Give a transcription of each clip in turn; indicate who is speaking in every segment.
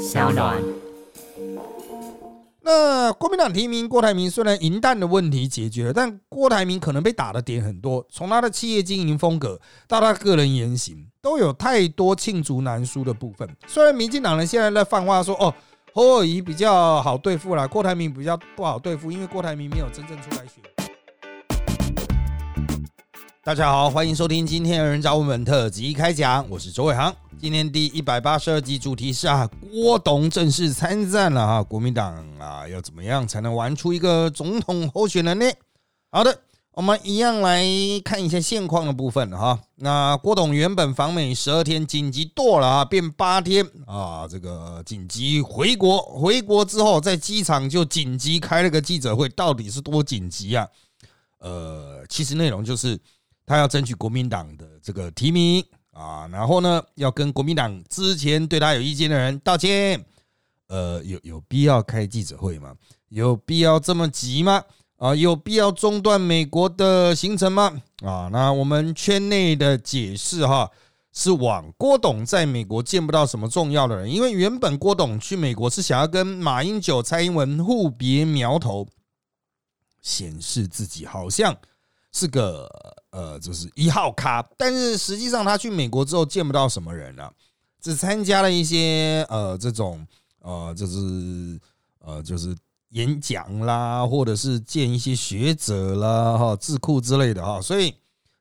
Speaker 1: 小暖。
Speaker 2: 那国民党提名郭台铭，虽然银弹的问题解决了，但郭台铭可能被打的点很多，从他的企业经营风格到他个人言行，都有太多罄竹难书的部分。虽然民进党人现在在放话说，哦，侯友谊比较好对付啦，郭台铭比较不好对付，因为郭台铭没有真正出来选。大家好，欢迎收听今天的人找我们特辑开讲，我是周伟航。今天第一百八十二集主题是啊，郭董正式参战了啊，国民党啊要怎么样才能玩出一个总统候选人呢？好的，我们一样来看一下现况的部分哈。那郭董原本访美十二天，紧急剁了啊，变八天啊，这个紧急回国，回国之后在机场就紧急开了个记者会，到底是多紧急啊？呃，其实内容就是他要争取国民党的这个提名。啊，然后呢，要跟国民党之前对他有意见的人道歉。呃，有有必要开记者会吗？有必要这么急吗？啊，有必要中断美国的行程吗？啊，那我们圈内的解释哈，是往郭董在美国见不到什么重要的人，因为原本郭董去美国是想要跟马英九、蔡英文互别苗头，显示自己好像。是个呃，就是一号咖，但是实际上他去美国之后见不到什么人了，只参加了一些呃这种呃就是呃就是演讲啦，或者是见一些学者啦哈智库之类的哈，所以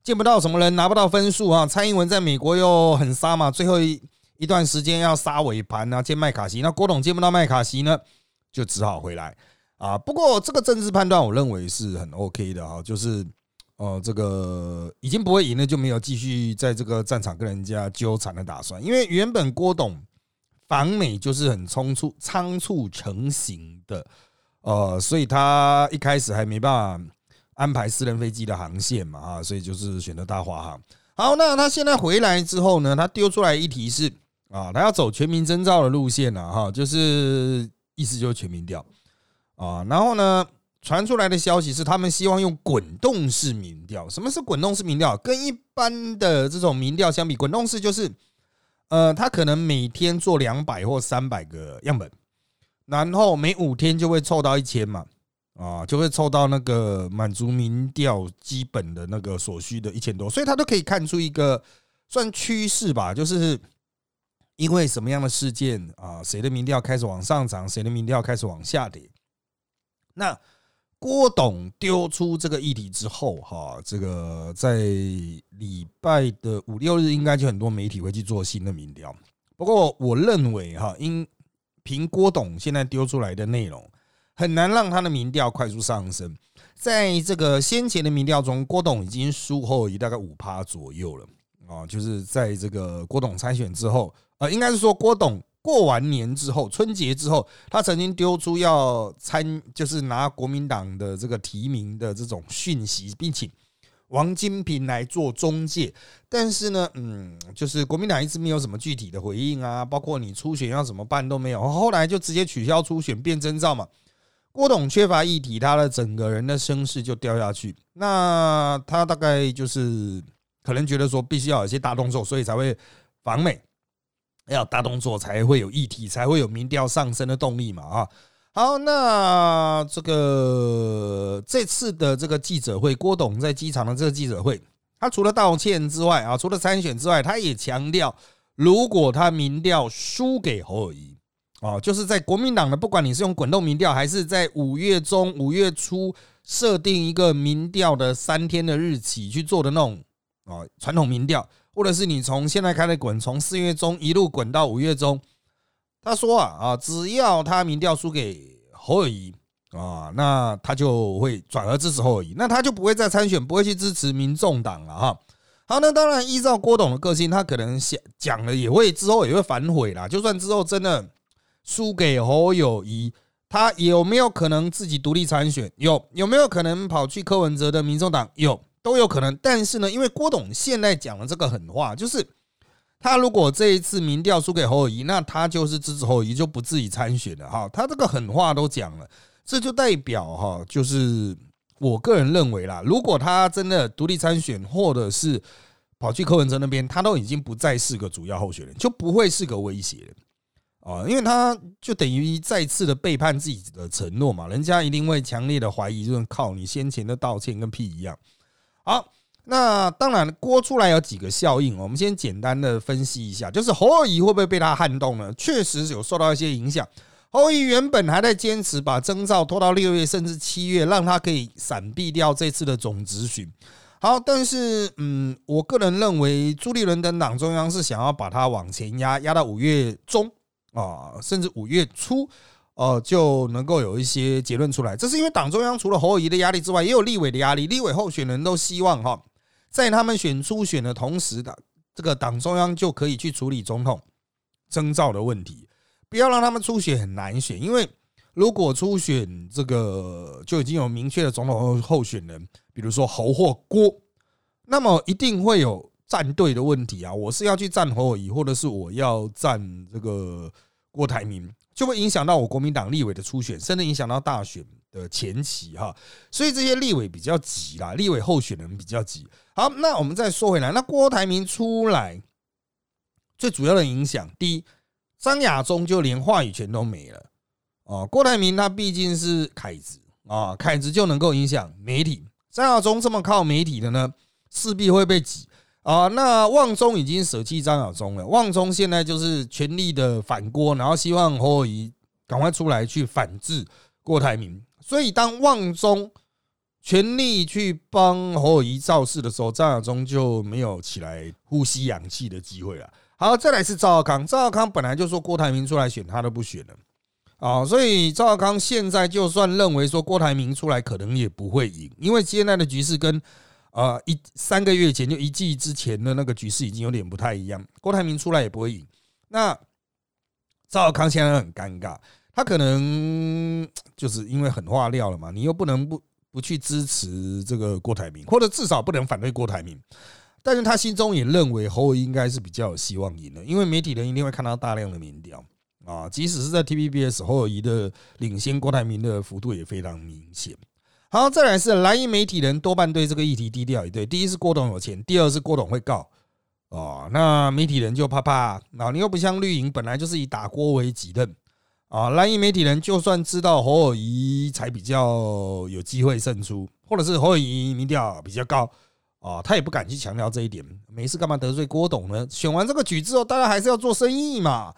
Speaker 2: 见不到什么人，拿不到分数啊。蔡英文在美国又很杀嘛，最后一一段时间要杀尾盘啊，见麦卡锡，那郭董见不到麦卡锡呢，就只好回来啊。不过这个政治判断，我认为是很 OK 的哈，就是。哦，这个已经不会赢了，就没有继续在这个战场跟人家纠缠的打算。因为原本郭董访美就是很匆促、仓促成型的，呃，所以他一开始还没办法安排私人飞机的航线嘛，啊，所以就是选择大华航。好，那他现在回来之后呢，他丢出来一题是啊，他要走全民征召的路线了，哈，就是意思就是全民调啊，然后呢？传出来的消息是，他们希望用滚动式民调。什么是滚动式民调？跟一般的这种民调相比，滚动式就是，呃，他可能每天做两百或三百个样本，然后每五天就会凑到一千嘛，啊，就会凑到那个满足民调基本的那个所需的一千多，所以他都可以看出一个算趋势吧，就是因为什么样的事件啊，谁的民调开始往上涨，谁的民调开始往下跌，那。郭董丢出这个议题之后，哈，这个在礼拜的五六日，应该就很多媒体会去做新的民调。不过，我认为哈，因凭郭董现在丢出来的内容，很难让他的民调快速上升。在这个先前的民调中，郭董已经输后以大概五趴左右了啊，就是在这个郭董参选之后，呃，应该是说郭董。过完年之后，春节之后，他曾经丢出要参，就是拿国民党的这个提名的这种讯息，并请王金平来做中介。但是呢，嗯，就是国民党一直没有什么具体的回应啊，包括你初选要怎么办都没有。后来就直接取消初选，变征兆嘛。郭董缺乏议题，他的整个人的声势就掉下去。那他大概就是可能觉得说，必须要有一些大动作，所以才会访美。要大动作才会有议题，才会有民调上升的动力嘛啊！好，那这个这次的这个记者会，郭董在机场的这个记者会，他除了道歉之外啊，除了参选之外，他也强调，如果他民调输给侯友谊啊，就是在国民党的，不管你是用滚动民调，还是在五月中、五月初设定一个民调的三天的日期去做的那种啊传统民调。或者是你从现在开始滚，从四月中一路滚到五月中，他说啊啊，只要他民调输给侯友谊啊，那他就会转而支持侯友谊，那他就不会再参选，不会去支持民众党了哈。好，那当然依照郭董的个性，他可能想讲了也会之后也会反悔啦。就算之后真的输给侯友谊，他有没有可能自己独立参选？有，有没有可能跑去柯文哲的民众党？有。都有可能，但是呢，因为郭董现在讲了这个狠话，就是他如果这一次民调输给侯友谊，那他就是支持侯友谊，就不自己参选了哈。他这个狠话都讲了，这就代表哈，就是我个人认为啦，如果他真的独立参选，或者是跑去柯文哲那边，他都已经不再是个主要候选人，就不会是个威胁了啊，因为他就等于再次的背叛自己的承诺嘛，人家一定会强烈的怀疑，就是靠你先前的道歉跟屁一样。好，那当然锅出来有几个效应，我们先简单的分析一下，就是侯友谊会不会被他撼动呢？确实有受到一些影响。侯友谊原本还在坚持把征兆拖到六月甚至七月，让他可以闪避掉这次的总咨询。好，但是嗯，我个人认为朱立伦等党中央是想要把它往前压，压到五月中啊，甚至五月初，呃，就能够有一些结论出来。这是因为党中央除了侯友谊的压力之外，也有立委的压力。立委候选人都希望哈，在他们选初选的同时的这个党中央就可以去处理总统征召的问题，不要让他们初选很难选，因为。如果初选这个就已经有明确的总统候选人，比如说侯或郭，那么一定会有站队的问题啊！我是要去站侯友谊，或者是我要站这个郭台铭，就会影响到我国民党立委的初选，甚至影响到大选的前期哈。所以这些立委比较急啦，立委候选人比较急。好，那我们再说回来，那郭台铭出来最主要的影响，第一，张亚中就连话语权都没了。哦，郭台铭他毕竟是凯子啊，凯子就能够影响媒体。张亚中这么靠媒体的呢，势必会被挤啊。那旺中已经舍弃张亚中了，旺中现在就是全力的反郭，然后希望侯友谊赶快出来去反制郭台铭。所以当旺中全力去帮侯友谊造势的时候，张亚中就没有起来呼吸氧气的机会了。好，再来是赵少康，赵少康本来就说郭台铭出来选，他都不选了。啊，所以赵少康现在就算认为说郭台铭出来可能也不会赢，因为现在的局势跟呃一三个月前就一季之前的那个局势已经有点不太一样。郭台铭出来也不会赢，那赵少康现在很尴尬，他可能就是因为很化料了嘛，你又不能不不去支持这个郭台铭，或者至少不能反对郭台铭，但是他心中也认为侯应该是比较有希望赢的，因为媒体人一定会看到大量的民调。啊，即使是在 TVBS 侯友谊的领先郭台铭的幅度也非常明显。好，再来是蓝营媒体人多半对这个议题低调一对。第一是郭董有钱，第二是郭董会告。哦，那媒体人就怕怕。那你又不像绿营，本来就是以打郭为己任。啊，蓝营媒体人就算知道侯友谊才比较有机会胜出，或者是侯友谊民调比较高，啊，他也不敢去强调这一点。没事干嘛得罪郭董呢？选完这个局之后，大家还是要做生意嘛。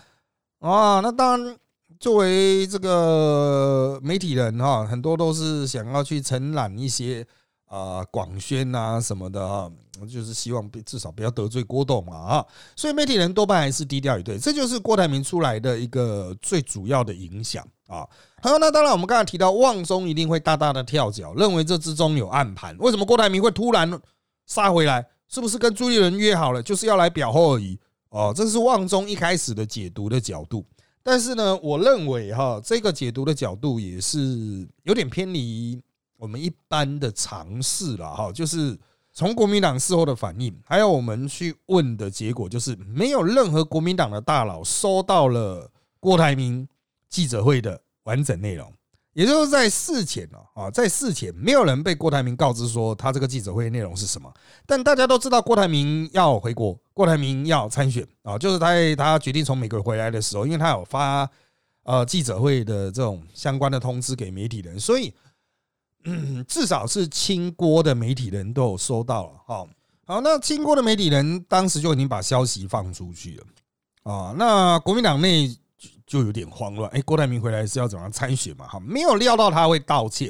Speaker 2: 啊，那当然，作为这个媒体人哈，很多都是想要去承揽一些啊广宣啊什么的啊，就是希望至少不要得罪郭董嘛啊，所以媒体人多半还是低调一对，这就是郭台铭出来的一个最主要的影响啊。好，那当然我们刚才提到旺中一定会大大的跳脚，认为这之中有暗盘。为什么郭台铭会突然杀回来？是不是跟朱立伦约好了，就是要来表后而已？哦，这是旺中一开始的解读的角度，但是呢，我认为哈，这个解读的角度也是有点偏离我们一般的常识了哈。就是从国民党事后的反应，还有我们去问的结果，就是没有任何国民党的大佬收到了郭台铭记者会的完整内容。也就是在事前呢，啊，在事前没有人被郭台铭告知说他这个记者会内容是什么，但大家都知道郭台铭要回国，郭台铭要参选啊，就是他他决定从美国回来的时候，因为他有发呃记者会的这种相关的通知给媒体人，所以嗯，至少是清郭的媒体人都有收到了。好，好，那清郭的媒体人当时就已经把消息放出去了啊，那国民党内。就有点慌乱，哎，郭台铭回来是要怎么样参选嘛？哈，没有料到他会道歉。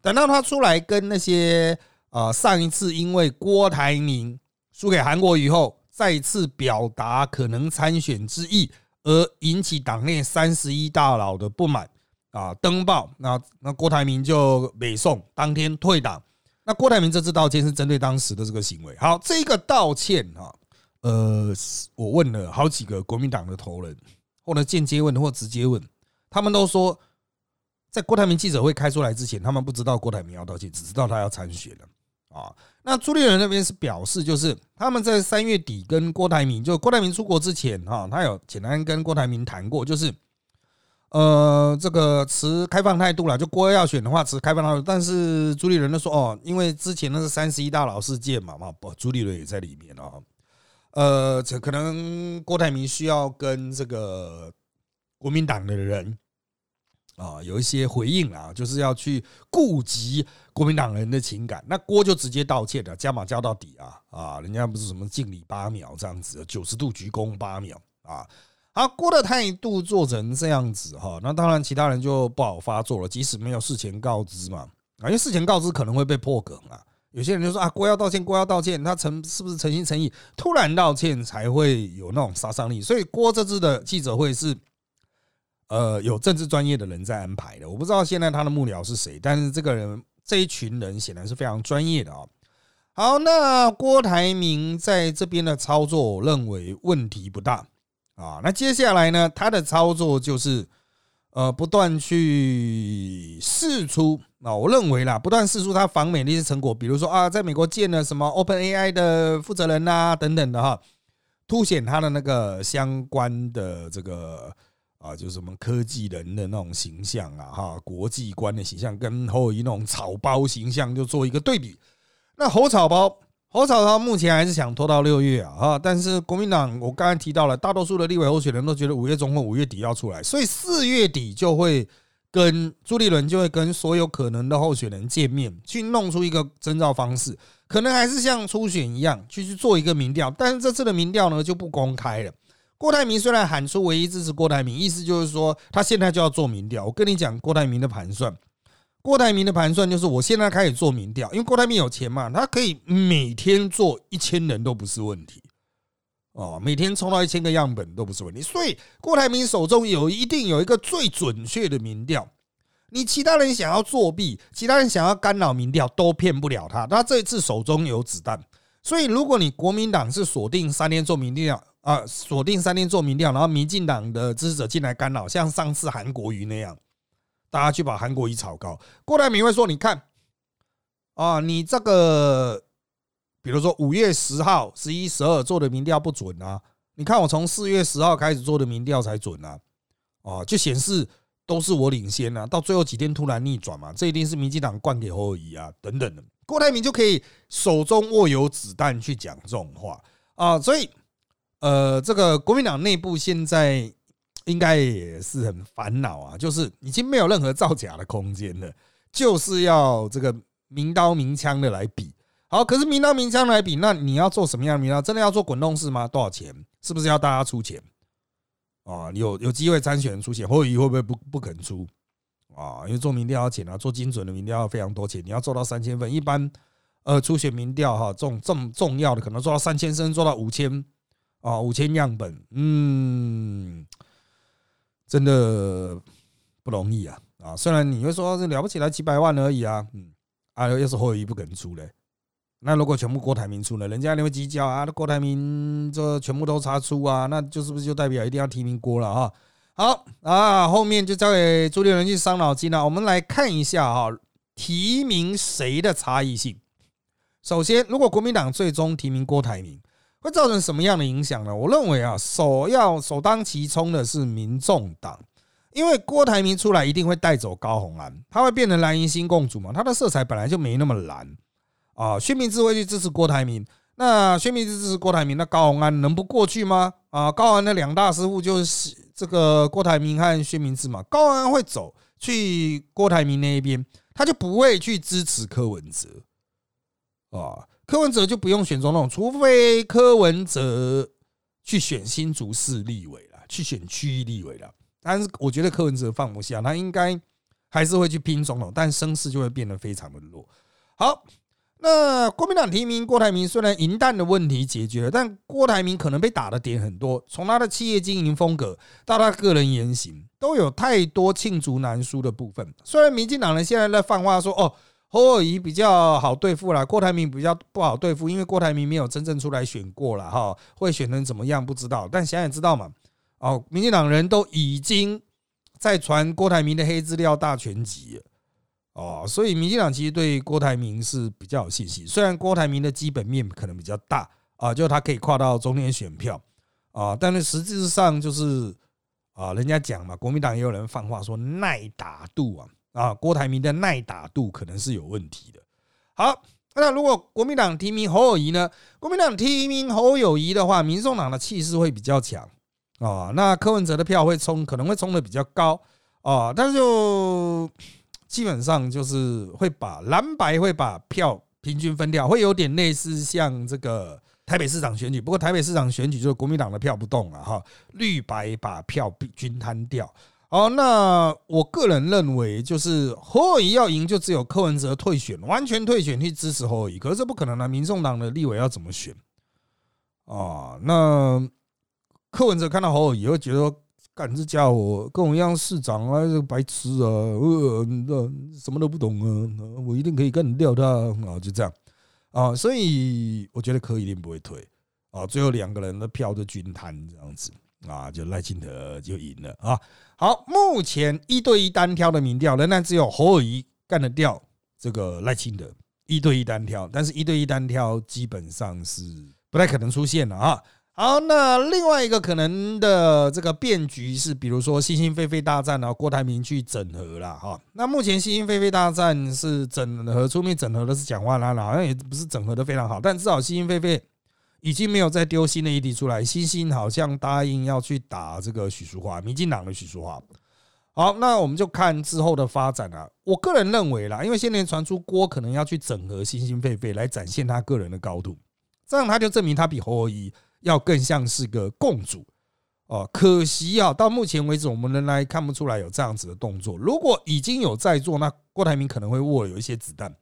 Speaker 2: 等到他出来跟那些呃上一次因为郭台铭输给韩国以后，再次表达可能参选之意，而引起党内三十一大佬的不满啊，登报，那那郭台铭就北宋当天退党。那郭台铭这次道歉是针对当时的这个行为。好，这个道歉哈，呃，我问了好几个国民党的头人。或者间接问或直接问，他们都说，在郭台铭记者会开出来之前，他们不知道郭台铭要道歉，只知道他要参选了啊。那朱立伦那边是表示，就是他们在三月底跟郭台铭，就郭台铭出国之前哈，他有简单跟郭台铭谈过，就是呃，这个持开放态度了，就郭要选的话持开放态度，但是朱立伦都说哦，因为之前那是三十一大佬事件嘛嘛，不，朱立伦也在里面啊。呃，这可能郭台铭需要跟这个国民党的人啊有一些回应啊，就是要去顾及国民党人的情感。那郭就直接道歉了，加码加到底啊啊！人家不是什么敬礼八秒这样子，九十度鞠躬八秒啊。好，郭的态度做成这样子哈，那当然其他人就不好发作了。即使没有事前告知嘛啊，因为事前告知可能会被破梗啊。有些人就说啊，郭要道歉，郭要道歉，他诚是不是诚心诚意？突然道歉才会有那种杀伤力。所以郭这次的记者会是，呃，有政治专业的人在安排的。我不知道现在他的幕僚是谁，但是这个人这一群人显然是非常专业的啊。好，那郭台铭在这边的操作，我认为问题不大啊。那接下来呢，他的操作就是。呃，不断去试出啊，我认为啦，不断试出他访美的一些成果，比如说啊，在美国建了什么 Open AI 的负责人呐，等等的哈，凸显他的那个相关的这个啊，就是什么科技人的那种形象啊，哈，国际观的形象，跟侯友谊那种草包形象就做一个对比，那侯草包。侯草包目前还是想拖到六月啊，啊！但是国民党我刚才提到了，大多数的立委候选人都觉得五月中或五月底要出来，所以四月底就会跟朱立伦就会跟所有可能的候选人见面，去弄出一个征召方式，可能还是像初选一样去去做一个民调，但是这次的民调呢就不公开了。郭台铭虽然喊出唯一支持郭台铭，意思就是说他现在就要做民调。我跟你讲，郭台铭的盘算。郭台铭的盘算就是，我现在开始做民调，因为郭台铭有钱嘛，他可以每天做一千人都不是问题哦，每天抽到一千个样本都不是问题。所以郭台铭手中有一定有一个最准确的民调，你其他人想要作弊，其他人想要干扰民调都骗不了他。他这一次手中有子弹，所以如果你国民党是锁定三天做民调啊，锁定三天做民调，然后民进党的支持者进来干扰，像上次韩国瑜那样。大家去把韩国瑜炒高，郭台铭会说：“你看，啊，你这个，比如说五月十号、十一、十二做的民调不准啊，你看我从四月十号开始做的民调才准啊，啊，就显示都是我领先啊，到最后几天突然逆转嘛，这一定是民进党灌给侯友谊啊，等等的，郭台铭就可以手中握有子弹去讲这种话。啊，所以，呃，这个国民党内部现在。应该也是很烦恼啊，就是已经没有任何造假的空间了，就是要这个明刀明枪的来比。好，可是明刀明枪来比，那你要做什么样的明刀？真的要做滚动式吗？多少钱？是不是要大家出钱？啊，有有机会参选出钱，或者会不会不不肯出？啊，因为做民调要钱啊，做精准的民调要非常多钱，你要做到三千份，一般呃初选民调哈，这种这么重要的可能做到三千甚至做到五千啊，五千样本，嗯。真的不容易啊！啊，虽然你会说这了不起来几百万而已啊，嗯，啊，要是侯友谊不肯出嘞，那如果全部郭台铭出呢？人家那会计较啊，那郭台铭这全部都查出啊，那就是不是就代表一定要提名郭了啊？好啊，后面就交给朱立伦去伤脑筋了。我们来看一下哈，提名谁的差异性。首先，如果国民党最终提名郭台铭。会造成什么样的影响呢？我认为啊，首要首当其冲的是民众党，因为郭台铭出来一定会带走高红安，他会变成蓝银新共主嘛，他的色彩本来就没那么蓝啊。薛明志会去支持郭台铭，那薛明志支持郭台铭，那高红安能不过去吗？啊，高安的两大师傅就是这个郭台铭和薛明志嘛，高安会走去郭台铭那一边，他就不会去支持柯文哲啊。柯文哲就不用选总统，除非柯文哲去选新竹市立委了，去选区域立委了。但是我觉得柯文哲放不下，他应该还是会去拼总统，但声势就会变得非常的弱。好，那国民党提名郭台铭，虽然银弹的问题解决了，但郭台铭可能被打的点很多，从他的企业经营风格到他个人言行，都有太多罄竹难书的部分。虽然民进党人现在在放话说，哦。侯尔仪比较好对付啦，郭台铭比较不好对付，因为郭台铭没有真正出来选过了哈，会选成怎么样不知道。但想想知道嘛，哦，民进党人都已经在传郭台铭的黑资料大全集哦，所以民进党其实对郭台铭是比较有信心。虽然郭台铭的基本面可能比较大啊，就他可以跨到中间选票啊，但是实质上就是啊，人家讲嘛，国民党也有人放话说耐打度啊。啊，郭台铭的耐打度可能是有问题的。好，那如果国民党提名侯友谊呢？国民党提名侯友谊的话，民众党的气势会比较强啊。那柯文哲的票会冲，可能会冲的比较高啊，但是就基本上就是会把蓝白会把票平均分掉，会有点类似像这个台北市长选举。不过台北市长选举就是国民党的票不动了哈，绿白把票均摊掉。好，那我个人认为，就是侯友谊要赢，就只有柯文哲退选，完全退选去支持侯友谊。可是这不可能啊！民众党的立委要怎么选啊？那柯文哲看到侯友谊，会觉得，干这家伙跟我一样市长啊，这个白痴啊，呃，那什么都不懂啊，我一定可以干掉他啊！就这样啊，所以我觉得柯一定不会退啊。最后两个人的票都均摊这样子。啊，就赖清德就赢了啊！好，目前一对一单挑的民调仍然只有侯友谊干得掉这个赖清德一对一单挑，但是一对一单挑基本上是不太可能出现了啊！好，那另外一个可能的这个变局是，比如说星星飞飞大战啊，郭台铭去整合了哈。那目前星星飞飞大战是整合出面整合的是蒋万安了，好像也不是整合的非常好，但至少星星飞飞。已经没有再丢新的议题出来，星星好像答应要去打这个许淑华，民进党的许淑华。好，那我们就看之后的发展啊。我个人认为啦，因为现在传出郭可能要去整合星星狒狒来展现他个人的高度，这样他就证明他比侯友谊要更像是个共主哦。可惜啊，到目前为止我们仍然看不出来有这样子的动作。如果已经有在做，那郭台铭可能会握有一些子弹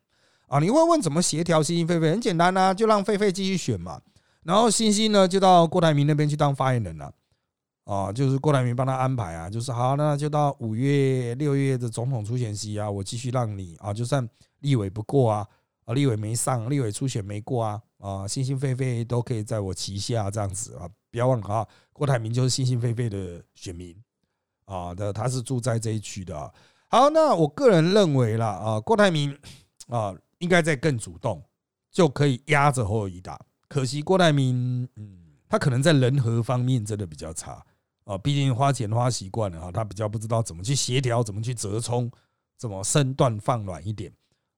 Speaker 2: 啊。你会问怎么协调星星狒狒？很简单啊，就让狒狒继续选嘛。然后星星呢，就到郭台铭那边去当发言人了，啊，就是郭台铭帮他安排啊，就是好，那就到五月、六月的总统初选期啊，我继续让你啊，就算立委不过啊，啊，立委没上，立委初选没过啊，啊，星星飞飞都可以在我旗下这样子啊，不要忘了啊，郭台铭就是星星飞飞的选民啊的，他是住在这一区的。好，那我个人认为啦，啊，郭台铭啊，应该在更主动，就可以压着侯友谊打。可惜郭台铭，嗯，他可能在人和方面真的比较差啊，毕竟花钱花习惯了哈，他比较不知道怎么去协调，怎么去折冲，怎么身段放软一点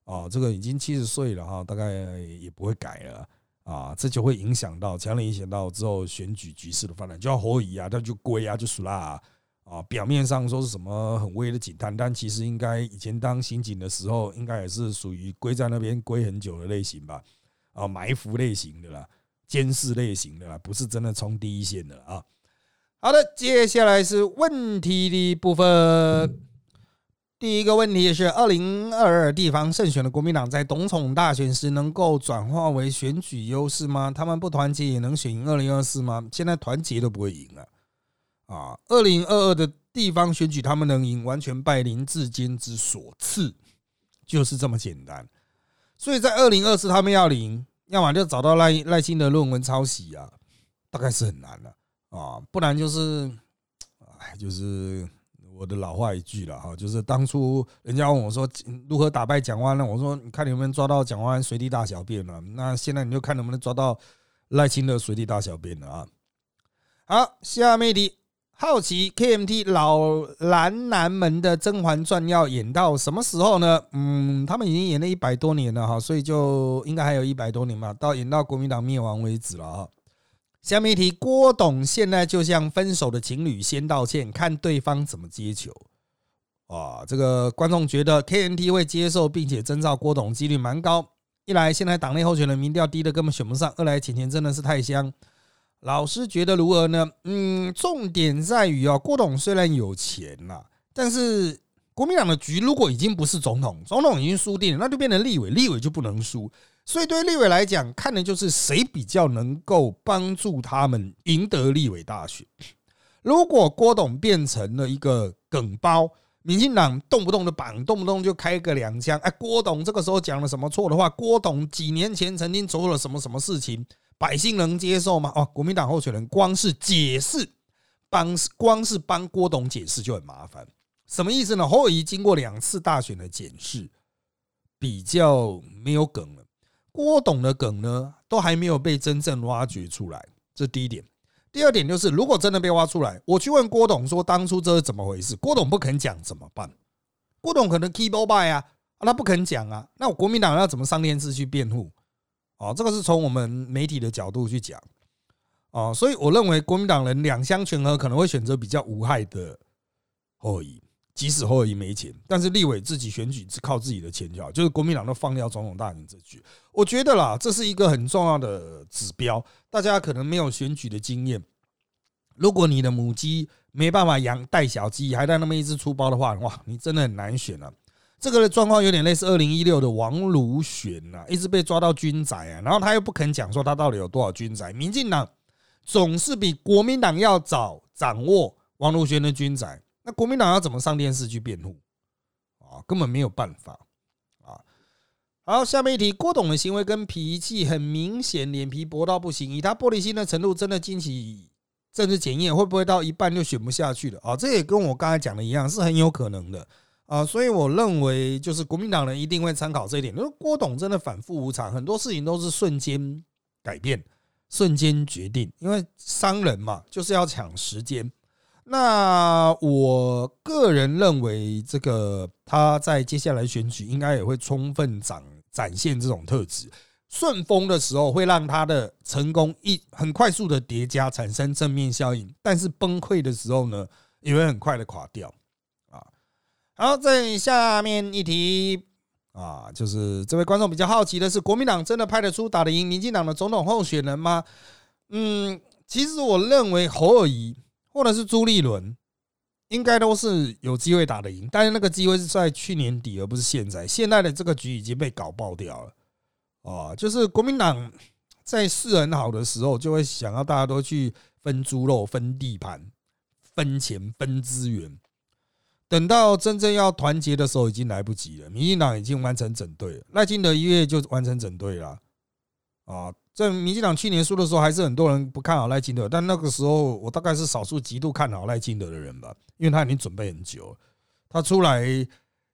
Speaker 2: 啊。这个已经七十岁了哈，大概也不会改了啊，这就会影响到，强烈影响到之后选举局势的发展。就要侯乙啊，他就归啊，就输啦啊。表面上说是什么很威的警探，但其实应该以前当刑警的时候，应该也是属于归在那边归很久的类型吧。啊，埋伏类型的啦，监视类型的啦，不是真的冲第一线的啊。好的，接下来是问题的部分。第一个问题是：二零二二地方胜选的国民党在总统大选时能够转化为选举优势吗？他们不团结也能选赢二零二四吗？现在团结都不会赢了啊！二零二二的地方选举他们能赢，完全拜林志坚之所赐，就是这么简单。所以在二零二四，他们要领，要么就找到赖赖清德论文抄袭啊，大概是很难的啊，不然就是，哎，就是我的老话一句了哈，就是当初人家问我说如何打败蒋万安，我说你看你能不能抓到蒋万随地大小便了，那现在你就看能不能抓到赖清德随地大小便了啊。好，下面的。好奇 KMT 老蓝男们的《甄嬛传》要演到什么时候呢？嗯，他们已经演了一百多年了哈，所以就应该还有一百多年吧，到演到国民党灭亡为止了啊。下面一题，郭董现在就像分手的情侣，先道歉，看对方怎么接球。啊，这个观众觉得 KMT 会接受并且征召郭董几率蛮高。一来现在党内候选人民调低的根本选不上；二来钱钱真的是太香。老师觉得如何呢？嗯，重点在于啊，郭董虽然有钱呐，但是国民党的局如果已经不是总统，总统已经输定了，那就变成立委，立委就不能输。所以对立委来讲，看的就是谁比较能够帮助他们赢得立委大选。如果郭董变成了一个梗包，民进党动不动的绑，动不动就开个两枪，哎，郭董这个时候讲了什么错的话？郭董几年前曾经做了什么什么事情？百姓能接受吗？哦，国民党候选人光是解释，帮光是帮郭董解释就很麻烦。什么意思呢？侯友谊经过两次大选的检视，比较没有梗了。郭董的梗呢，都还没有被真正挖掘出来。这第一点。第二点就是，如果真的被挖出来，我去问郭董说当初这是怎么回事，郭董不肯讲怎么办？郭董可能 keep o by 啊，他不肯讲啊，那我国民党要怎么上电视去辩护？哦，这个是从我们媒体的角度去讲啊，所以我认为国民党人两相权衡，可能会选择比较无害的侯友即使侯友谊没钱，但是立委自己选举只靠自己的钱就好，就是国民党都放掉总统大选这局，我觉得啦，这是一个很重要的指标。大家可能没有选举的经验，如果你的母鸡没办法养带小鸡，还带那么一只出包的话，哇，你真的很难选啊。这个的状况有点类似二零一六的王如选呐，一直被抓到军宅啊，然后他又不肯讲说他到底有多少军宅。民进党总是比国民党要早掌握王如选的军宅。那国民党要怎么上电视去辩护啊？根本没有办法啊！好，下面一题，郭董的行为跟脾气很明显，脸皮薄到不行，以他玻璃心的程度，真的经起政治检验，会不会到一半就选不下去了啊？这也跟我刚才讲的一样，是很有可能的啊！所以我认为，就是国民党人一定会参考这一点。因为郭董真的反复无常，很多事情都是瞬间改变、瞬间决定，因为商人嘛，就是要抢时间。那我个人认为，这个他在接下来选举应该也会充分展展现这种特质。顺风的时候会让他的成功一很快速的叠加，产生正面效应；但是崩溃的时候呢，也会很快的垮掉。好，在下面一题啊，就是这位观众比较好奇的是，国民党真的派得出打得赢民进党的总统候选人吗？嗯，其实我认为侯尔谊。或者是朱立伦，应该都是有机会打得赢，但是那个机会是在去年底，而不是现在。现在的这个局已经被搞爆掉了，哦，就是国民党在势很好的时候，就会想要大家都去分猪肉、分地盘、分钱、分资源。等到真正要团结的时候，已经来不及了。民进党已经完成整队了，赖清德一月就完成整队了，啊。在民进党去年输的时候，还是很多人不看好赖清德，但那个时候我大概是少数极度看好赖清德的人吧，因为他已经准备很久，他出来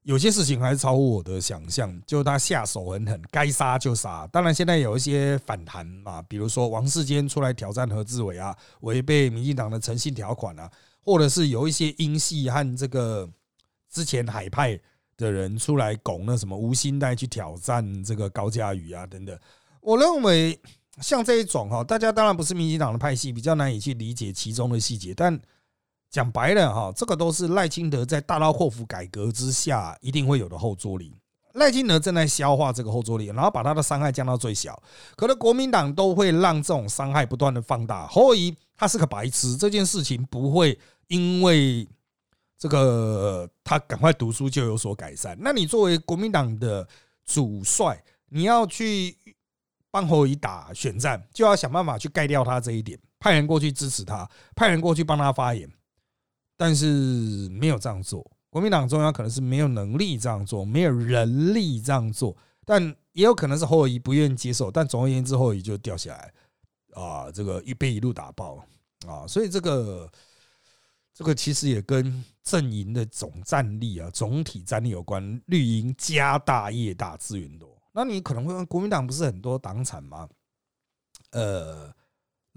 Speaker 2: 有些事情还是超乎我的想象，就他下手很狠，该杀就杀。当然现在有一些反弹嘛，比如说王世坚出来挑战何志伟啊，违背民进党的诚信条款啊，或者是有一些英系和这个之前海派的人出来拱那什么吴兴代去挑战这个高嘉瑜啊等等。我认为像这一种哈，大家当然不是民进党的派系，比较难以去理解其中的细节。但讲白了哈，这个都是赖清德在大刀阔斧改革之下一定会有的后坐力。赖清德正在消化这个后坐力，然后把他的伤害降到最小。可能国民党都会让这种伤害不断的放大。侯友他是个白痴，这件事情不会因为这个他赶快读书就有所改善。那你作为国民党的主帅，你要去。帮侯乙打选战，就要想办法去盖掉他这一点，派人过去支持他，派人过去帮他发言，但是没有这样做。国民党中央可能是没有能力这样做，没有人力这样做，但也有可能是侯乙不愿意接受。但总而言之，侯乙就掉下来啊，这个一被一路打爆啊，所以这个这个其实也跟阵营的总战力啊、总体战力有关。绿营家大业大，资源多。那你可能会问，国民党不是很多党产吗？呃，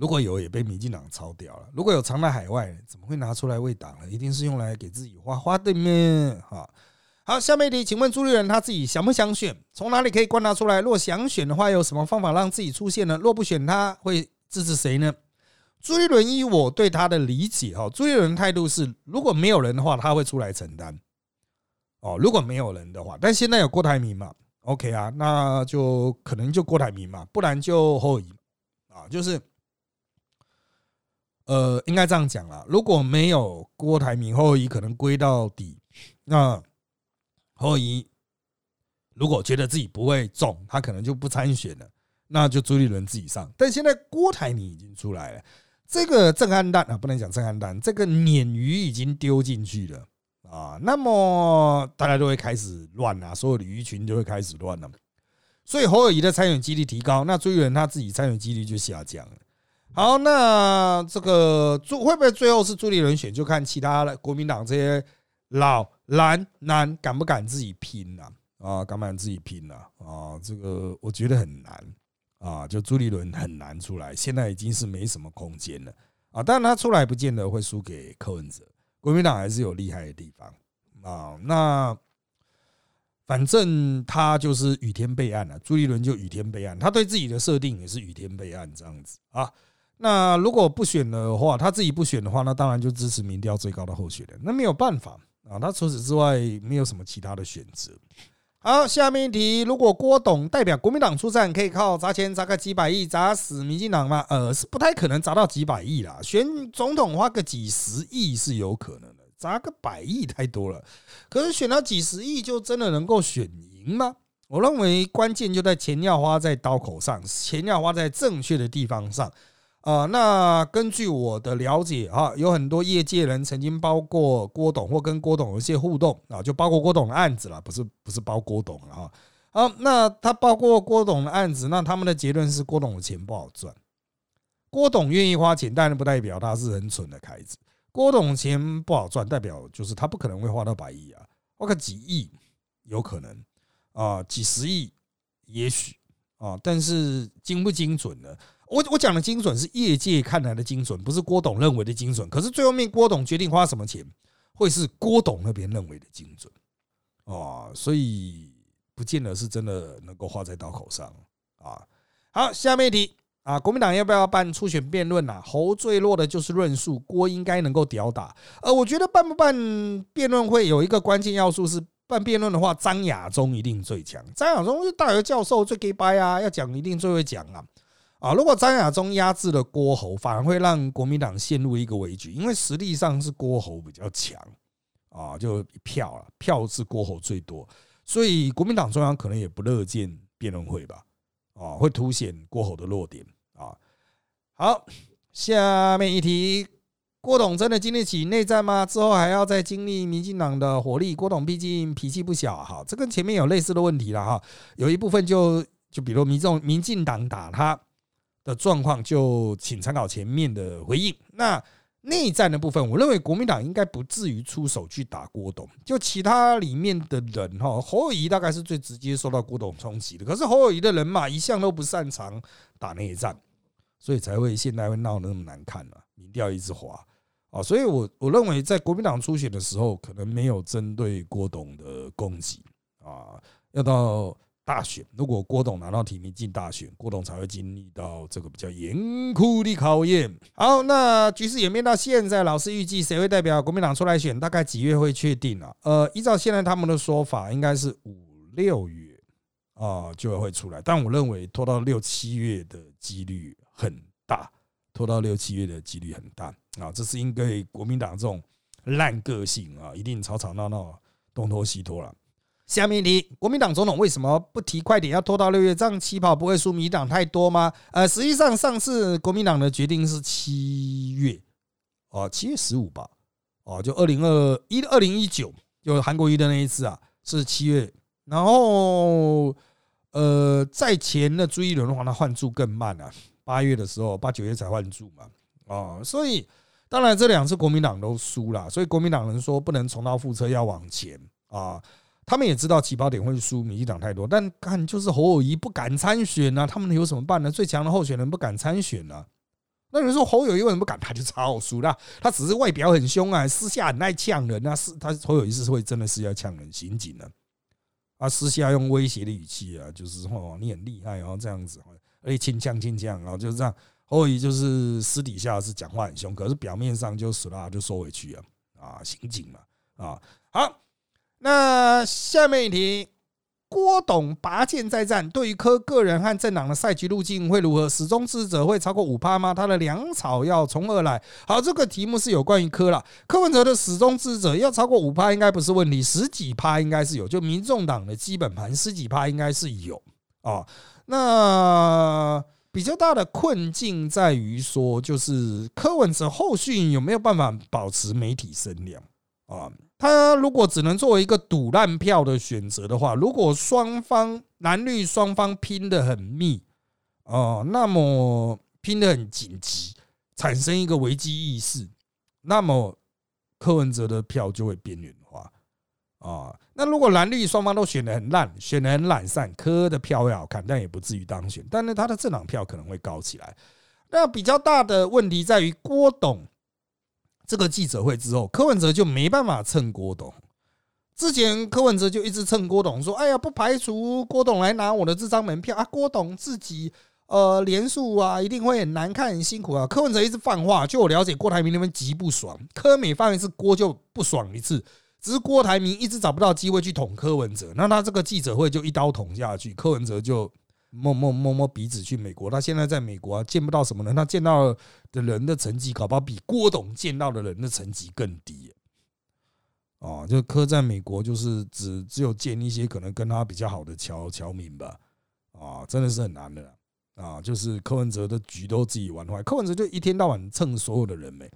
Speaker 2: 如果有，也被民进党抄掉了。如果有藏在海外，怎么会拿出来为党呢？一定是用来给自己花花的咩？哈，好，下面一题，请问朱立伦他自己想不想选？从哪里可以观察出来？若想选的话，有什么方法让自己出现呢？若不选，他会支持谁呢？朱立伦依我对他的理解，哈，朱立伦态度是，如果没有人的话，他会出来承担。哦，如果没有人的话，但现在有郭台铭嘛？OK 啊，那就可能就郭台铭嘛，不然就侯乙啊，就是呃，应该这样讲啦。如果没有郭台铭，侯乙可能归到底。那侯乙如果觉得自己不会中，他可能就不参选了，那就朱立伦自己上。但现在郭台铭已经出来了，这个震撼弹啊，不能讲震撼弹，这个鲶鱼已经丢进去了。啊，那么大家都会开始乱啊，所有的鱼群就会开始乱了，所以侯友谊的参选几率提高，那朱立伦他自己参选几率就下降了。好，那这个朱会不会最后是朱立伦选，就看其他的国民党这些老蓝男敢不敢自己拼了啊？敢不敢自己拼了啊？这个我觉得很难啊，就朱立伦很难出来，现在已经是没什么空间了啊。但他出来不见得会输给柯文哲。国民党还是有厉害的地方啊，那反正他就是雨天备案了，朱立伦就雨天备案，他对自己的设定也是雨天备案这样子啊。那如果不选的话，他自己不选的话，那当然就支持民调最高的候选人。那没有办法啊，他除此之外没有什么其他的选择。好，下面一题，如果郭董代表国民党出战，可以靠砸钱砸个几百亿砸死民进党吗？呃，是不太可能砸到几百亿啦。选总统花个几十亿是有可能的，砸个百亿太多了。可是选到几十亿就真的能够选赢吗？我认为关键就在钱要花在刀口上，钱要花在正确的地方上。啊，那根据我的了解啊，有很多业界人曾经包括郭董或跟郭董有一些互动啊，就包括郭董的案子了，不是不是包郭董了哈。好，那他包括郭董的案子，那他们的结论是郭董的钱不好赚。郭董愿意花钱，但不代表他是很蠢的孩子。郭董钱不好赚，代表就是他不可能会花到百亿啊，花个几亿有可能啊，几十亿也许啊，但是精不精准呢？我我讲的精准是业界看来的精准，不是郭董认为的精准。可是最后面郭董决定花什么钱，会是郭董那边认为的精准啊，所以不见得是真的能够花在刀口上啊。好，下面一题啊，国民党要不要办初选辩论呐？侯最弱的就是论述，郭应该能够屌打。呃，我觉得办不办辩论会有一个关键要素是，办辩论的话，张亚中一定最强。张亚中是大学教授，最给掰啊，要讲一定最会讲啊。啊，如果张亚中压制了郭侯，反而会让国民党陷入一个危局，因为实力上是郭侯比较强啊，就票了，票是郭侯最多，所以国民党中央可能也不乐见辩论会吧，啊，会凸显郭侯的弱点啊。好，下面一题，郭董真的经得起内战吗？之后还要再经历民进党的火力？郭董毕竟脾气不小，哈，这跟前面有类似的问题了哈，有一部分就就比如民众民进党打他。的状况就请参考前面的回应。那内战的部分，我认为国民党应该不至于出手去打郭董。就其他里面的人哈，侯友谊大概是最直接受到郭董冲击的。可是侯友谊的人马一向都不擅长打内战，所以才会现在会闹得那么难看了，民调一直滑啊。所以我我认为在国民党初选的时候，可能没有针对郭董的攻击啊，要到。大选，如果郭董拿到提名进大选，郭董才会经历到这个比较严酷的考验。好，那局势演变到现在，老师预计谁会代表国民党出来选？大概几月会确定啊？呃，依照现在他们的说法，应该是五六月啊就会出来。但我认为拖到六七月的几率很大，拖到六七月的几率很大啊。这是因为国民党这种烂个性啊，一定吵吵闹闹，东拖西拖了。下面一题，国民党总统为什么不提快点，要拖到六月？这样起跑不会输民党太多吗？呃，实际上上次国民党的决定是七月，哦，七月十五吧，哦，就二零二一二零一九，就韩国瑜的那一次啊，是七月。然后，呃，在前的朱一伦的话，他换注更慢啊，八月的时候，八九月才换注嘛，哦，所以当然这两次国民党都输了，所以国民党人说不能重蹈覆辙，要往前啊。他们也知道起跑点会输民进党太多，但看就是侯友谊不敢参选啊，他们有什么办呢？最强的候选人不敢参选呢？那有人说侯友谊为什么不敢？他就超输了，他只是外表很凶啊，私下很爱呛人啊，是他侯友谊是会真的是要呛人刑警的啊，私下用威胁的语气啊，就是哦你很厉害，然后这样子，而且轻呛轻呛，然后就是这样，侯友谊就是私底下是讲话很凶，可是表面上就死啦就收回去啊啊刑警嘛啊好。那下面一题，郭董拔剑再战，对于柯个人和政党的赛局路径会如何？始终支持者会超过五趴吗？他的粮草要从何来？好，这个题目是有关于柯了。柯文哲的始终支持者要超过五趴，应该不是问题，十几趴应该是有。就民众党的基本盘，十几趴应该是有啊。那比较大的困境在于说，就是柯文哲后续有没有办法保持媒体声量啊？他如果只能作为一个赌烂票的选择的话，如果双方蓝绿双方拼得很密哦，那么拼得很紧急，产生一个危机意识，那么柯文哲的票就会边缘化啊。那如果蓝绿双方都选得很烂，选得很懒散，柯的票会好看，但也不至于当选，但是他的政党票可能会高起来。那比较大的问题在于郭董。这个记者会之后，柯文哲就没办法蹭郭董。之前柯文哲就一直蹭郭董，说：“哎呀，不排除郭董来拿我的这张门票啊。”郭董自己呃，连署啊，一定会很难看、很辛苦啊。柯文哲一直放话，就我了解，郭台铭那边极不爽，柯美放一次郭就不爽一次。只是郭台铭一直找不到机会去捅柯文哲，那他这个记者会就一刀捅下去，柯文哲就摸摸摸摸鼻子去美国。他现在在美国啊，见不到什么人，他见到的人的成绩，搞不好比郭董见到的人的成绩更低。哦，就柯在美国就是只只有见一些可能跟他比较好的侨侨民吧。啊，真的是很难的。啊，就是柯文哲的局都自己玩坏，柯文哲就一天到晚蹭所有的人呗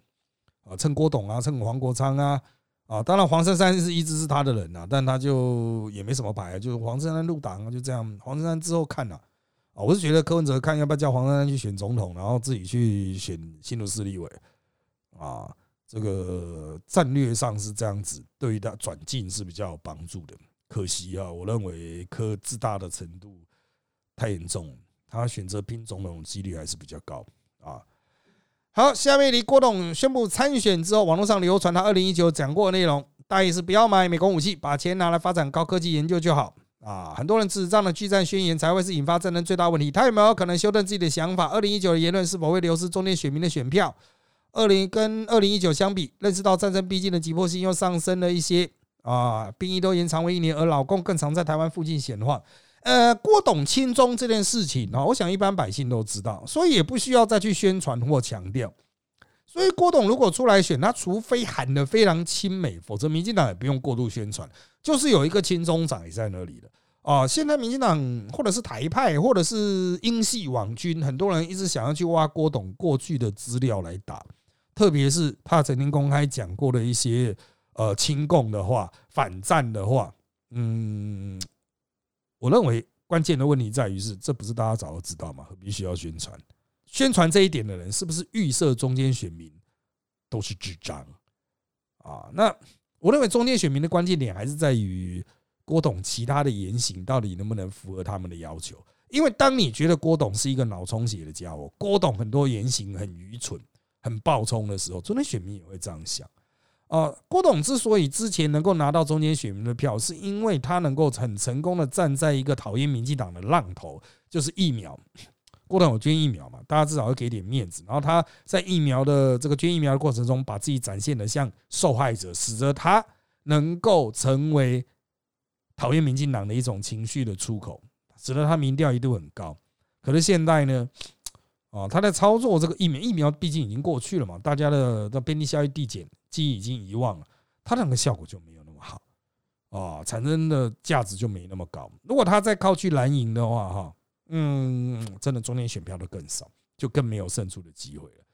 Speaker 2: 啊，蹭郭董啊，蹭黄国昌啊，啊，当然黄珊珊是一直是他的人呐，但他就也没什么牌，就是黄珊珊入党啊，就这样，黄珊珊之后看了啊，我是觉得柯文哲看要不要叫黄珊珊去选总统，然后自己去选新竹市立委啊，这个战略上是这样子，对于他转进是比较有帮助的，可惜啊，我认为柯自大的程度太严重。他选择拼总统几率还是比较高啊。好，下面离郭董宣布参选之后，网络上流传他二零一九讲过的内容，大意是不要买美国武器，把钱拿来发展高科技研究就好啊。很多人指这样的拒战宣言才会是引发战争最大问题。他有没有可能修正自己的想法？二零一九的言论是否会流失中间选民的选票？二零跟二零一九相比，认识到战争逼近的急迫性又上升了一些啊。兵役都延长为一年，而老公更常在台湾附近闲晃。呃，郭董亲中这件事情啊，我想一般百姓都知道，所以也不需要再去宣传或强调。所以郭董如果出来选，他除非喊得非常亲美，否则民进党也不用过度宣传。就是有一个亲中仔在那里的啊。现在民进党或者是台派，或者是英系网军，很多人一直想要去挖郭董过去的资料来打，特别是他曾经公开讲过的一些呃亲共的话、反战的话，嗯。我认为关键的问题在于是，这不是大家早就知道吗？必需要宣传？宣传这一点的人，是不是预设中间选民都是智障啊？那我认为中间选民的关键点还是在于郭董其他的言行到底能不能符合他们的要求？因为当你觉得郭董是一个脑充血的家伙，郭董很多言行很愚蠢、很暴冲的时候，中间选民也会这样想。啊，郭董之所以之前能够拿到中间选民的票，是因为他能够很成功的站在一个讨厌民进党的浪头，就是疫苗。郭董有捐疫苗嘛？大家至少会给点面子。然后他在疫苗的这个捐疫苗的过程中，把自己展现的像受害者，使得他能够成为讨厌民进党的一种情绪的出口，使得他民调一度很高。可是现在呢？啊，他在操作这个疫苗，疫苗毕竟已经过去了嘛，大家的的边际效益递减。记忆已经遗忘了，它两个效果就没有那么好啊，产生的价值就没那么高。如果他再靠去蓝营的话，哈，嗯，真的中间选票都更少，就更没有胜出的机会了。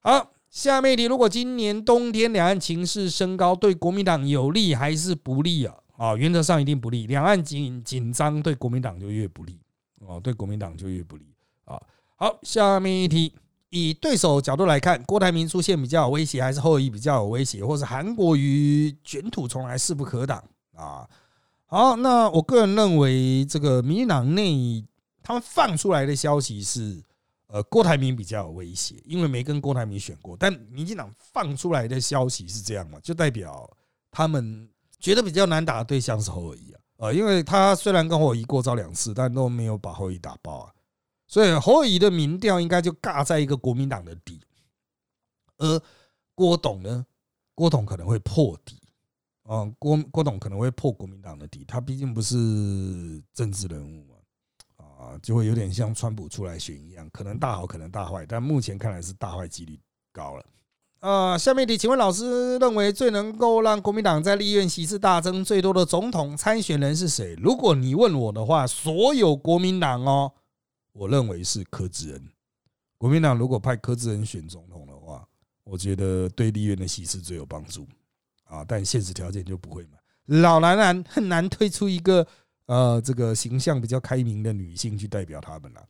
Speaker 2: 好，下面一题，如果今年冬天两岸情势升高，对国民党有利还是不利啊？啊，原则上一定不利。两岸紧紧张，对国民党就越不利哦，对国民党就越不利啊。好，下面一题。以对手角度来看，郭台铭出现比较有威胁，还是后裔比较有威胁，或是韩国瑜卷土重来势不可挡啊？好，那我个人认为，这个民进党内他们放出来的消息是，呃，郭台铭比较有威胁，因为没跟郭台铭选过。但民进党放出来的消息是这样嘛？就代表他们觉得比较难打的对象是侯友谊啊，呃，因为他虽然跟侯友谊过招两次，但都没有把侯友谊打爆啊。所以侯友谊的民调应该就尬在一个国民党的底，而郭董呢，郭董可能会破底，啊，郭郭董可能会破国民党的底，他毕竟不是政治人物嘛，啊，就会有点像川普出来选一样，可能大好，可能大坏，但目前看来是大坏几率高了。啊，下面题，请问老师认为最能够让国民党在立院席次大增最多的总统参选人是谁？如果你问我的话，所有国民党哦。我认为是柯志恩，国民党如果派柯志恩选总统的话，我觉得对立院的席次最有帮助啊。但现实条件就不会嘛，老男人很难推出一个呃这个形象比较开明的女性去代表他们了。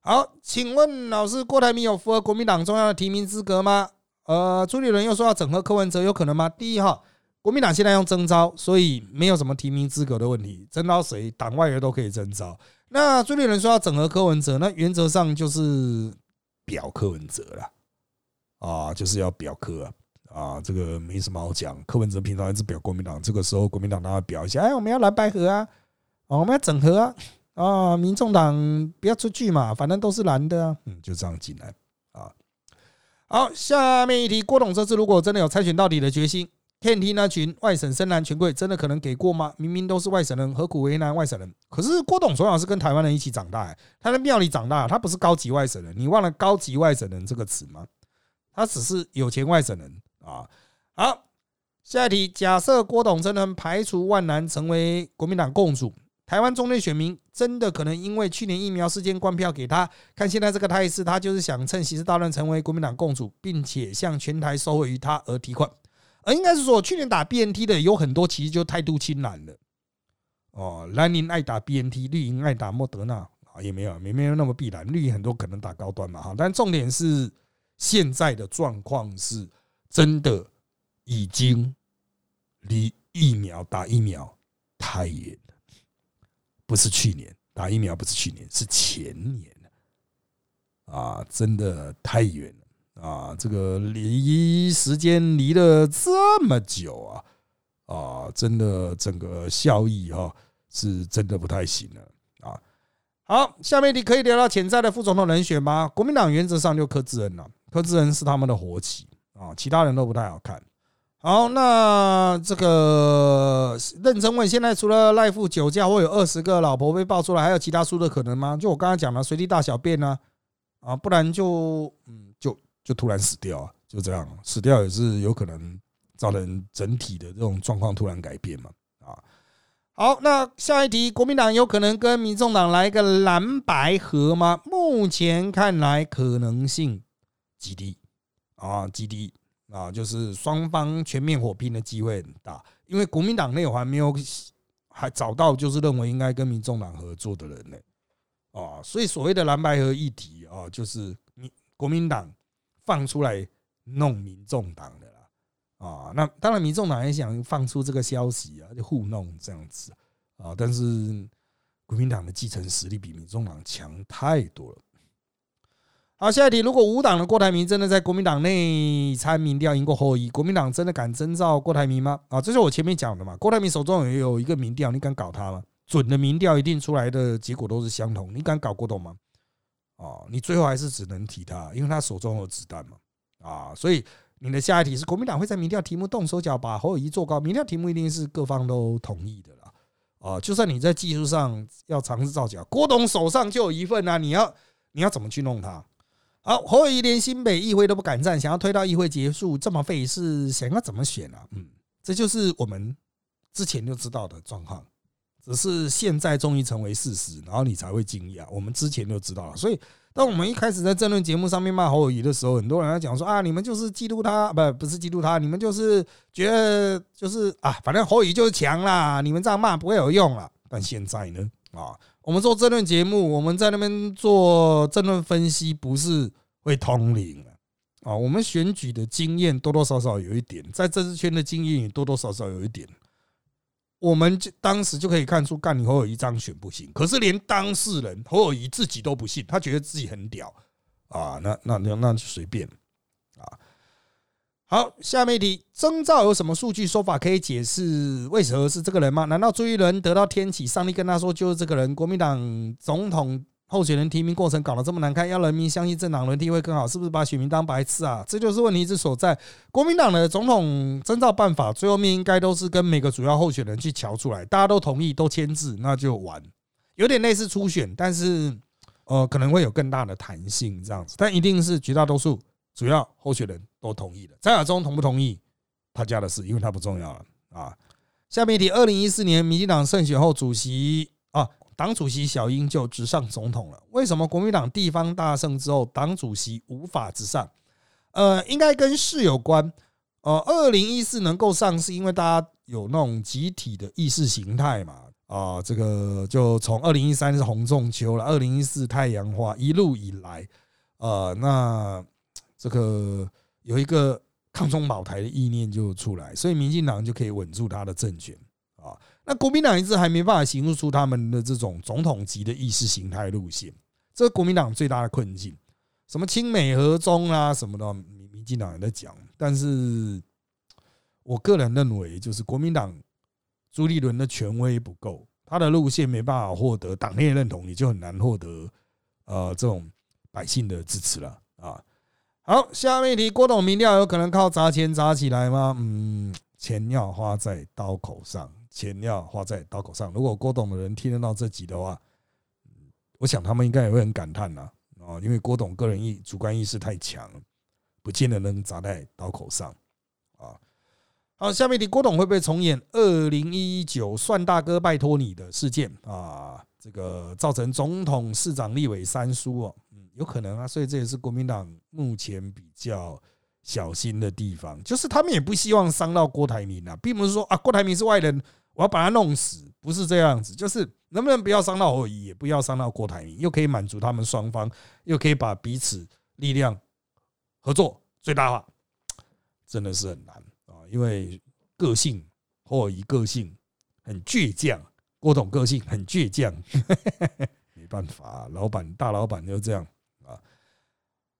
Speaker 2: 好，请问老师，郭台铭有符合国民党中央的提名资格吗？呃，朱立伦又说要整合柯文哲，有可能吗？第一哈，国民党现在用征召，所以没有什么提名资格的问题，征召谁，党外人都可以征召。那朱立伦说要整合柯文哲，那原则上就是表柯文哲了啊，就是要表柯啊，这个没什么好讲。柯文哲平常一直表国民党，这个时候国民党当然表一下，哎，我们要蓝白合啊，我们要整合啊。啊，民众党不要出去嘛，反正都是蓝的啊，嗯，就这样进来。啊。好，下面一题，郭董这次如果真的有参选到底的决心，天梯那群外省深蓝权贵真的可能给过吗？明明都是外省人，何苦为难外省人？可是郭董从小是跟台湾人一起长大，他在庙里长大，他不是高级外省人，你忘了高级外省人这个词吗？他只是有钱外省人啊。好，下一题，假设郭董真能排除万难成为国民党共主。台湾中内选民真的可能因为去年疫苗事件关票给他，看现在这个态势，他就是想趁形势大乱成为国民党共主，并且向全台收回于他而提款。而应该是说，去年打 BNT 的有很多，其实就态度亲蓝了。哦，蓝营爱打 BNT，绿营爱打莫德纳啊，也没有，没没有那么必然。绿营很多可能打高端嘛哈，但重点是现在的状况是真的已经离疫苗打疫苗太远了。不是去年打疫苗，不是去年，是前年啊，真的太远了啊！这个离时间离了这么久啊啊，真的整个效益哈是真的不太行了啊。好，下面你可以聊到潜在的副总统人选吗？国民党原则上就柯志恩了，柯志恩是他们的活棋啊，其他人都不太好看。好，那这个认真问，现在除了赖富酒驾，或有二十个老婆被爆出来，还有其他输的可能吗？就我刚才讲了，随地大小便呢，啊，不然就嗯，就突然死掉啊，就这样，死掉也是有可能造成整体的这种状况突然改变嘛，啊，好，那下一题，国民党有可能跟民众党来一个蓝白合吗？目前看来可能性极低啊，极低。啊，就是双方全面火拼的机会很大，因为国民党内还没有还找到就是认为应该跟民众党合作的人呢，啊，所以所谓的蓝白合议题啊，就是民国民党放出来弄民众党的啦，啊，那当然民众党也想放出这个消息啊，就糊弄这样子啊，但是国民党的继承实力比民众党强太多了。好，下一题，如果无党的郭台铭真的在国民党内参民调赢过侯友国民党真的敢征召郭台铭吗？啊，这是我前面讲的嘛。郭台铭手中也有一个民调，你敢搞他吗？准的民调一定出来的结果都是相同，你敢搞郭董吗？啊，你最后还是只能提他，因为他手中有子弹嘛。啊，所以你的下一题是国民党会在民调题目动手脚把侯友谊做高？民调题目一定是各方都同意的啦。啊，就算你在技术上要尝试造假，郭董手上就有一份啊，你要你要怎么去弄他？好，侯友谊连新北议会都不敢站，想要推到议会结束，这么费事，想要怎么选啊？嗯，这就是我们之前就知道的状况，只是现在终于成为事实，然后你才会惊讶。我们之前就知道了，所以当我们一开始在争论节目上面骂侯友谊的时候，很多人在讲说啊，你们就是嫉妒他，不不是嫉妒他，你们就是觉得就是啊，反正侯友谊就是强啦，你们这样骂不会有用了。但现在呢？啊，我们做争论节目，我们在那边做争论分析，不是会通灵啊？啊，我们选举的经验多多少少有一点，在政治圈的经验也多多少少有一点。我们就当时就可以看出，干你侯友谊这样选不行。可是连当事人侯友谊自己都不信，他觉得自己很屌啊，那那那那就随便啊。好，下面一题，征兆有什么数据说法可以解释为何是这个人吗？难道朱一伦得到天启，上帝跟他说就是这个人？国民党总统候选人提名过程搞得这么难看，要人民相信政党轮替会更好，是不是把选民当白痴啊？这就是问题之所在。国民党的总统征召办法，最后面应该都是跟每个主要候选人去瞧出来，大家都同意都签字，那就完，有点类似初选，但是呃可能会有更大的弹性这样子，但一定是绝大多数。主要候选人都同意的，张亚中同不同意他家的事，因为他不重要了啊。下面一题：二零一四年民进党胜选后，主席，党主席小英就直上总统了。为什么国民党地方大胜之后，党主席无法直上？呃，应该跟事有关。呃，二零一四能够上，是因为大家有那种集体的意识形态嘛。啊，这个就从二零一三是红中秋了，二零一四太阳花一路以来，呃，那。这个有一个抗中保台的意念就出来，所以民进党就可以稳住他的政权。那国民党一直还没办法形容出他们的这种总统级的意识形态路线，这是国民党最大的困境。什么亲美和中啊什么的，民民进党也在讲。但是我个人认为，就是国民党朱立伦的权威不够他的路线没办法获得党内认同，也就很难获得呃这种百姓的支持了啊。好，下面一题，郭董民调有可能靠砸钱砸起来吗？嗯，钱要花在刀口上，钱要花在刀口上。如果郭董的人听得到这集的话，我想他们应该也会很感叹呐啊，因为郭董个人意主观意识太强，不见得能砸在刀口上啊。好，下面题，郭董会不会重演二零一九算大哥拜托你的事件啊？这个造成总统、市长、立委三输哦。有可能啊，所以这也是国民党目前比较小心的地方，就是他们也不希望伤到郭台铭啊，并不是说啊郭台铭是外人，我要把他弄死，不是这样子，就是能不能不要伤到侯友也不要伤到郭台铭，又可以满足他们双方，又可以把彼此力量合作最大化，真的是很难啊，因为个性或以个性很倔强，郭董个性很倔强，没办法，老板大老板就这样。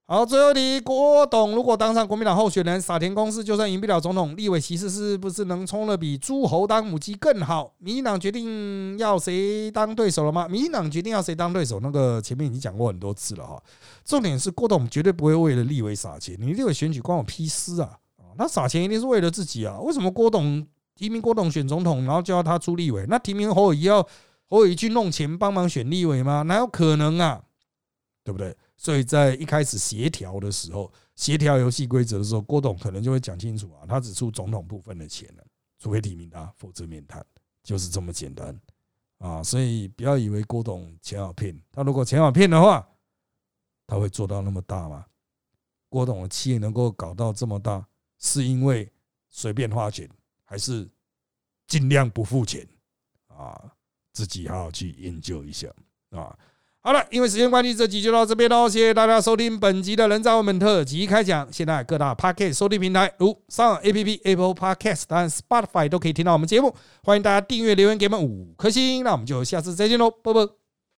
Speaker 2: 好，最后题，郭董如果当上国民党候选人，撒田公司就算赢不了总统，立委其实是不是能冲的比诸侯当母鸡更好？民进党决定要谁当对手了吗？民进党决定要谁当对手？那个前面已经讲过很多次了哈。重点是郭董绝对不会为了立委撒钱，你立委选举关我屁事啊！啊，他撒钱一定是为了自己啊。为什么郭董提名郭董选总统，然后就要他出立委？那提名侯友谊要侯友谊去弄钱帮忙选立委吗？哪有可能啊？对不对？所以在一开始协调的时候，协调游戏规则的时候，郭董可能就会讲清楚啊，他只出总统部分的钱了，除非提名他，否则免谈，就是这么简单啊。所以不要以为郭董钱好骗，他如果钱好骗的话，他会做到那么大吗？郭董的企业能够搞到这么大，是因为随便花钱，还是尽量不付钱啊？自己好好去研究一下啊。好了，因为时间关系，这集就到这边喽。谢谢大家收听本集的人造文特辑开讲。现在各大 Podcast 收听平台，如上 A P P Apple Podcast 当然 Spotify 都可以听到我们节目。欢迎大家订阅、留言给我们五颗星。那我们就下次再见喽，拜拜。